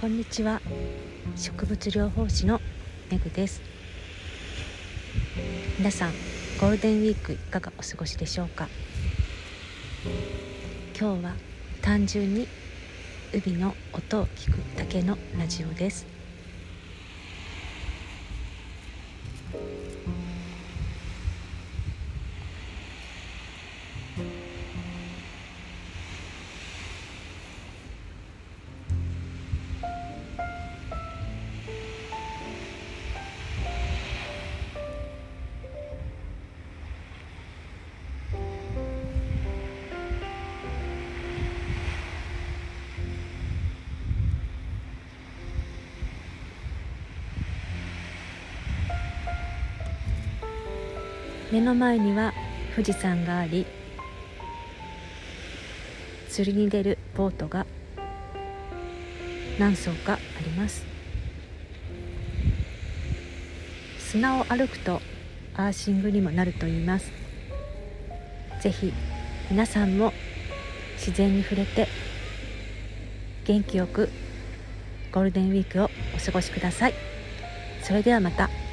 こんにちは。植物療法士のめぐです。皆さんゴールデンウィークいかがお過ごしでしょうか？今日は単純に海の音を聞くだけのラジオです。目の前には富士山があり釣りに出るボートが何艘かあります。砂を歩くとアーシングにもなると言います。ぜひ皆さんも自然に触れて元気よくゴールデンウィークをお過ごしください。それではまた。